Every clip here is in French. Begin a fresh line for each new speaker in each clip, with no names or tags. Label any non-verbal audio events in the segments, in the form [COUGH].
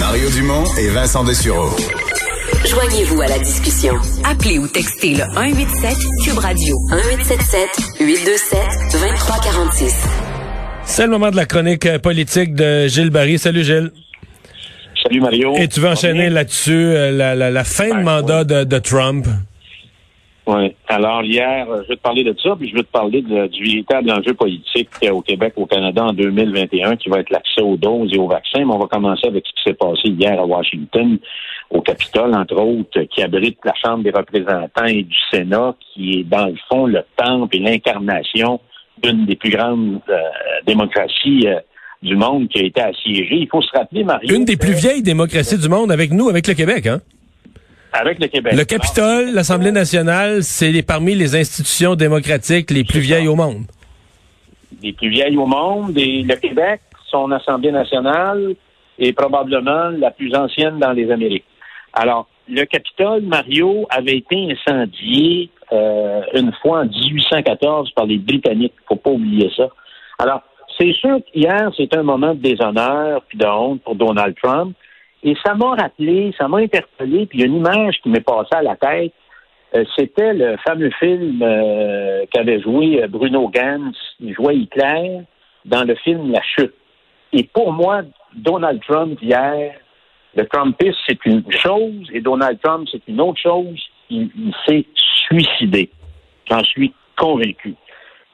Mario Dumont et Vincent Dessureau.
Joignez-vous à la discussion. Appelez ou textez le 187 Cube Radio 1877 827 2346.
C'est le moment de la chronique euh, politique de Gilles Barry. Salut Gilles.
Salut Mario.
Et tu veux enchaîner là-dessus euh, la, la, la, fin de mandat de, de Trump?
Oui. Alors, hier, je vais te parler de ça, puis je vais te parler de, du véritable enjeu politique au Québec, au Canada en 2021, qui va être l'accès aux doses et aux vaccins. Mais on va commencer avec ce qui s'est passé hier à Washington, au Capitole, entre autres, qui abrite la Chambre des représentants et du Sénat, qui est, dans le fond, le temple et l'incarnation d'une des plus grandes euh, démocraties euh, du monde qui a été assiégée. Il faut se rappeler, Marie.
Une des plus vieilles démocraties du monde avec nous, avec le Québec, hein?
Avec le Québec.
Le Capitole, l'Assemblée nationale, c'est parmi les institutions démocratiques les plus vieilles au monde.
Les plus vieilles au monde. Et le Québec, son Assemblée nationale, est probablement la plus ancienne dans les Amériques. Alors, le Capitole, Mario, avait été incendié euh, une fois en 1814 par les Britanniques. faut pas oublier ça. Alors, c'est sûr qu'hier, c'est un moment de déshonneur puis de honte pour Donald Trump. Et ça m'a rappelé, ça m'a interpellé, puis il y a une image qui m'est passée à la tête. Euh, c'était le fameux film euh, qu'avait joué Bruno Gans, il jouait Hitler, dans le film La Chute. Et pour moi, Donald Trump hier, le Trumpiste, c'est une chose, et Donald Trump, c'est une autre chose. Il, s'est suicidé. J'en suis convaincu.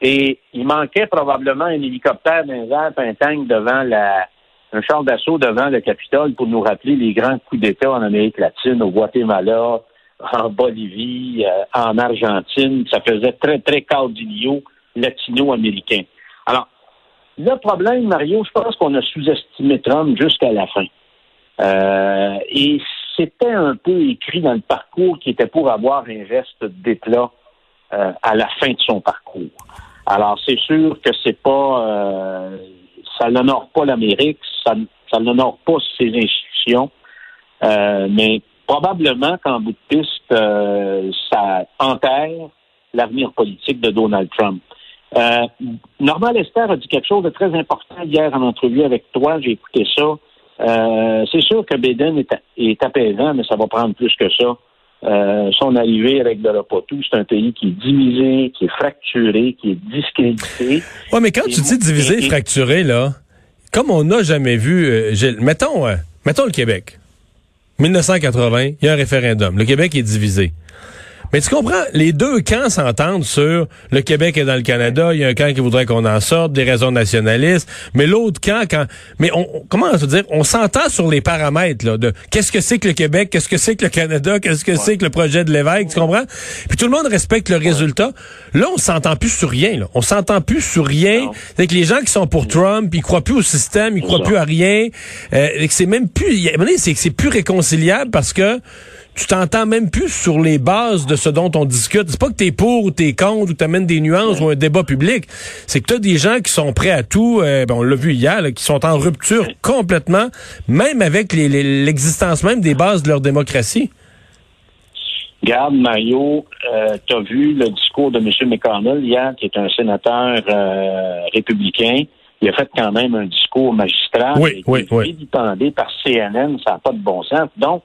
Et il manquait probablement un hélicoptère d'un un tank devant la, un char d'assaut devant le Capitole pour nous rappeler les grands coups d'État en Amérique latine, au Guatemala, en Bolivie, euh, en Argentine. Ça faisait très, très caudillo latino-américain. Alors, le problème, Mario, je pense qu'on a sous-estimé Trump jusqu'à la fin. Euh, et c'était un peu écrit dans le parcours qui était pour avoir un geste d'éclat euh, à la fin de son parcours. Alors, c'est sûr que c'est pas, euh, ça n'honore pas l'Amérique, ça, n'honore pas ses institutions, euh, mais probablement qu'en bout de piste, euh, ça enterre l'avenir politique de Donald Trump. Euh, Norman Lester a dit quelque chose de très important hier en entrevue avec toi. J'ai écouté ça. Euh, c'est sûr que Biden est, est, apaisant, mais ça va prendre plus que ça. Euh, son arrivée avec tout, c'est un pays qui est divisé, qui est fracturé, qui est discrédité.
Ouais, mais quand tu dis divisé, fracturé, là, comme on n'a jamais vu, euh, mettons, euh, mettons le Québec. 1980, il y a un référendum. Le Québec est divisé. Mais tu comprends, les deux camps s'entendent sur le Québec est dans le Canada, il y a un camp qui voudrait qu'on en sorte, des raisons nationalistes, mais l'autre camp, quand, mais on, comment on dire, on s'entend sur les paramètres là, de qu'est-ce que c'est que le Québec, qu'est-ce que c'est que le Canada, qu'est-ce que c'est que le projet de l'évêque, tu comprends? Puis tout le monde respecte le résultat. Là, on s'entend plus sur rien. Là. On s'entend plus sur rien. C'est que les gens qui sont pour Trump, ils croient plus au système, ils croient plus à rien. Euh, c'est même plus, c'est que c'est plus réconciliable parce que tu t'entends même plus sur les bases de ce dont on discute. C'est pas que t'es pour ou t'es contre ou t'amènes des nuances ou un débat public. C'est que t'as des gens qui sont prêts à tout, euh, on l'a vu hier, qui sont en rupture complètement, même avec l'existence même des bases de leur démocratie.
Garde, Mario, euh, tu as vu le discours de M. McConnell hier, qui est un sénateur euh, républicain. Il a fait quand même un discours magistral.
Oui, oui, oui.
par CNN, ça n'a pas de bon sens. Donc,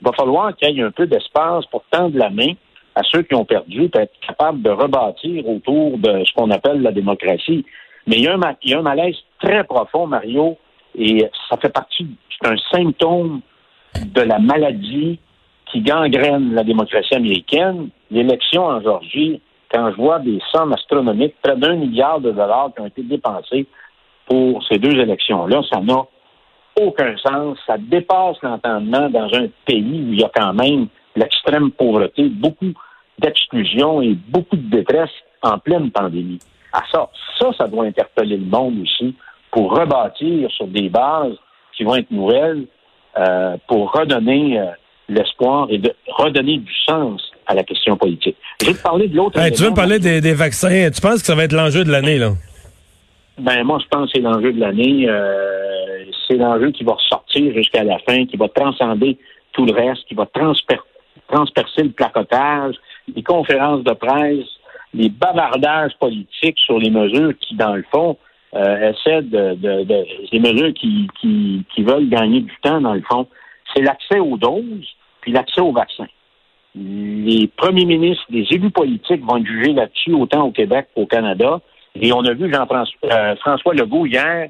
il va falloir qu'il y ait un peu d'espace pour tendre la main à ceux qui ont perdu, pour être capable de rebâtir autour de ce qu'on appelle la démocratie. Mais il y, a un, il y a un malaise très profond, Mario, et ça fait partie d'un symptôme de la maladie qui gangrène la démocratie américaine. L'élection en Georgie, quand je vois des sommes astronomiques, près d'un milliard de dollars qui ont été dépensés pour ces deux élections-là, ça n'a aucun sens. Ça dépasse l'entendement dans un pays où il y a quand même l'extrême pauvreté, beaucoup d'exclusion et beaucoup de détresse en pleine pandémie. À ça, ça, ça doit interpeller le monde aussi pour rebâtir sur des bases qui vont être nouvelles, euh, pour redonner euh, l'espoir et de redonner du sens à la question politique. Je vais te parler de l'autre.
tu veux me parler des, des, vaccins? Tu penses que ça va être l'enjeu de l'année, là?
Ben, moi, je pense que c'est l'enjeu de l'année. Euh, c'est l'enjeu qui va ressortir jusqu'à la fin, qui va transcender tout le reste, qui va transpercer le placotage, les conférences de presse, les bavardages politiques sur les mesures qui, dans le fond, euh, essaient de, de, des mesures qui, veulent gagner du temps, dans le fond, c'est l'accès aux doses puis l'accès aux vaccins. Les premiers ministres, les élus politiques vont jugés là-dessus, autant au Québec qu'au Canada. Et on a vu euh, François Legault hier,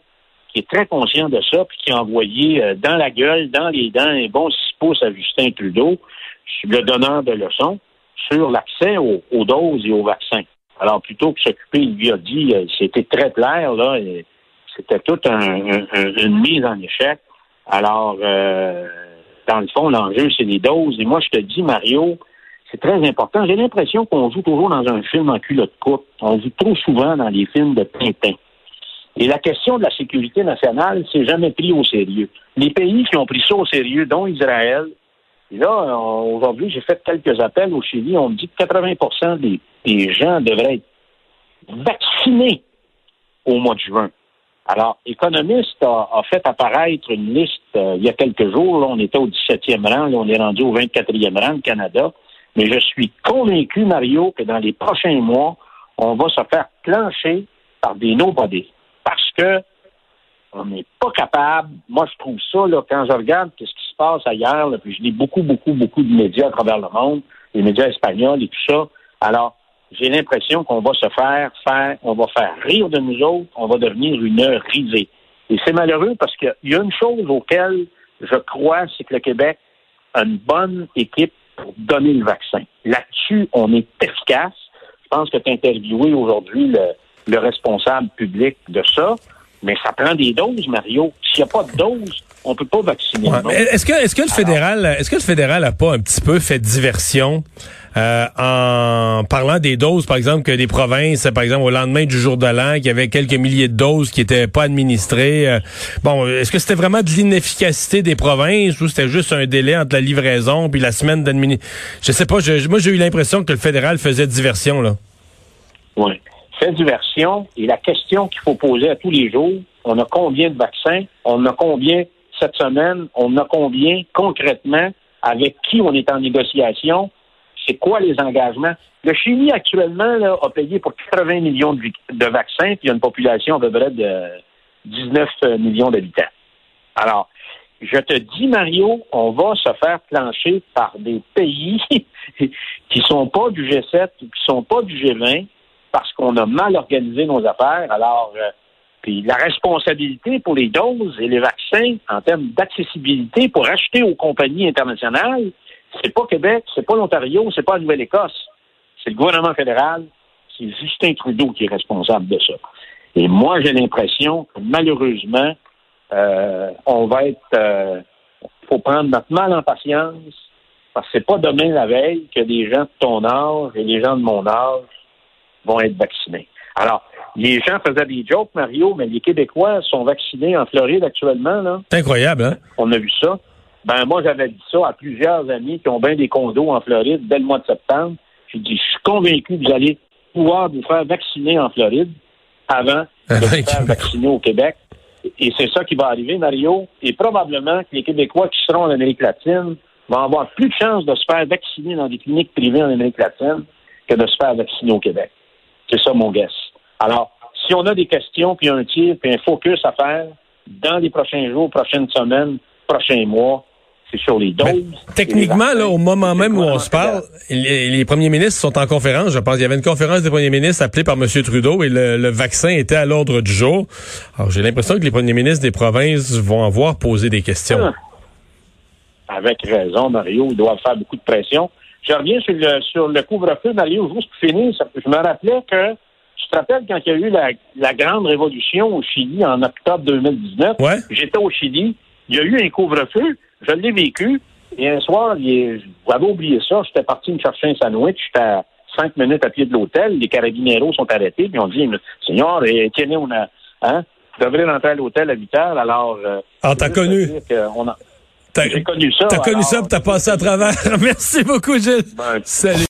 qui est très conscient de ça, puis qui a envoyé euh, dans la gueule, dans les dents, un bon six pouces à Justin Trudeau, le donneur de leçons, sur l'accès aux, aux, doses et aux vaccins. Alors, plutôt que s'occuper, il lui a dit, euh, c'était très clair, là, c'était toute un, un, une mise en échec. Alors, euh, dans le fond, l'enjeu, c'est les doses. Et moi, je te dis, Mario, c'est très important. J'ai l'impression qu'on joue toujours dans un film en culotte courte. On joue trop souvent dans les films de Tintin. Et la question de la sécurité nationale, c'est jamais pris au sérieux. Les pays qui ont pris ça au sérieux, dont Israël, et là, aujourd'hui, j'ai fait quelques appels au Chili. On me dit que 80 des, des gens devraient être vaccinés au mois de juin. Alors, Économiste a, fait apparaître une liste euh, il y a quelques jours. Là, on était au 17e rang, là, on est rendu au 24e rang, le Canada. Mais je suis convaincu, Mario, que dans les prochains mois, on va se faire plancher par des nobody. On n'est pas capable. Moi, je trouve ça, là, quand je regarde ce qui se passe ailleurs, puis je lis beaucoup, beaucoup, beaucoup de médias à travers le monde, les médias espagnols et tout ça. Alors, j'ai l'impression qu'on va se faire faire, on va faire rire de nous autres, on va devenir une risée. Et c'est malheureux parce qu'il y a une chose auquel je crois, c'est que le Québec a une bonne équipe pour donner le vaccin. Là-dessus, on est efficace. Je pense que tu as interviewé aujourd'hui le, le responsable public de ça. Mais ça prend des doses, Mario. S'il n'y a pas de doses, on peut pas vacciner.
Ouais, est-ce que est-ce que le fédéral est-ce que le fédéral a pas un petit peu fait diversion euh, en parlant des doses, par exemple, que des provinces, par exemple, au lendemain du jour de l'an, qu'il y avait quelques milliers de doses qui étaient pas administrées. Euh, bon, est-ce que c'était vraiment de l'inefficacité des provinces ou c'était juste un délai entre la livraison puis la semaine d'administration? Je sais pas. Je, moi, j'ai eu l'impression que le fédéral faisait diversion là.
Oui fait diversion. Et la question qu'il faut poser à tous les jours, on a combien de vaccins? On a combien cette semaine? On a combien concrètement? Avec qui on est en négociation? C'est quoi les engagements? Le Chili, actuellement, là, a payé pour 80 millions de, vaccins, puis il y a une population à peu près de 19 millions d'habitants. Alors, je te dis, Mario, on va se faire plancher par des pays [LAUGHS] qui sont pas du G7 ou qui sont pas du G20, parce qu'on a mal organisé nos affaires. Alors, euh, puis la responsabilité pour les doses et les vaccins en termes d'accessibilité pour acheter aux compagnies internationales, c'est pas Québec, c'est pas l'Ontario, c'est pas la Nouvelle-Écosse. C'est le gouvernement fédéral, c'est Justin Trudeau qui est responsable de ça. Et moi, j'ai l'impression que malheureusement, euh, on va être euh, faut prendre notre mal en patience, parce que c'est pas demain la veille que des gens de ton âge et des gens de mon âge vont être vaccinés. Alors, les gens faisaient des jokes, Mario, mais les Québécois sont vaccinés en Floride actuellement. Là.
C'est incroyable, hein?
On a vu ça. Ben, moi, j'avais dit ça à plusieurs amis qui ont bien des condos en Floride dès le mois de septembre. J'ai dit, je suis convaincu que vous allez pouvoir vous faire vacciner en Floride avant de vous faire vacciner au Québec. Et c'est ça qui va arriver, Mario. Et probablement que les Québécois qui seront en Amérique latine vont avoir plus de chances de se faire vacciner dans des cliniques privées en Amérique latine que de se faire vacciner au Québec. C'est ça mon guess. Alors, si on a des questions, puis un tir, puis un focus à faire dans les prochains jours, prochaines semaines, prochains mois, c'est sur les doses.
Mais, techniquement, là, au moment même où on se parle, les, les, premiers ministres sont en conférence. Je pense qu'il y avait une conférence des premiers ministres appelée par M. Trudeau et le, le vaccin était à l'ordre du jour. Alors, j'ai l'impression que les premiers ministres des provinces vont avoir posé des questions. Ah.
Avec raison, Mario. Ils doivent faire beaucoup de pression. Je reviens sur le, sur le couvre-feu, Mario, juste pour finir. Je me rappelais que, tu te rappelles quand il y a eu la, la grande révolution au Chili en octobre 2019?
Ouais.
J'étais au Chili. Il y a eu un couvre-feu. Je l'ai vécu. Et un soir, j'avais oublié ça. J'étais parti me chercher un sandwich. J'étais à cinq minutes à pied de l'hôtel. Les carabineros sont arrêtés. Puis on dit, Seigneur, tiens, on a, hein, vous devrez rentrer à l'hôtel à 8 heures. Alors,
ah, t'as connu.
On a, j'ai connu ça.
T'as connu ça, puis t'as passé à travers. [LAUGHS] Merci beaucoup, Gilles.
Ben,
Salut.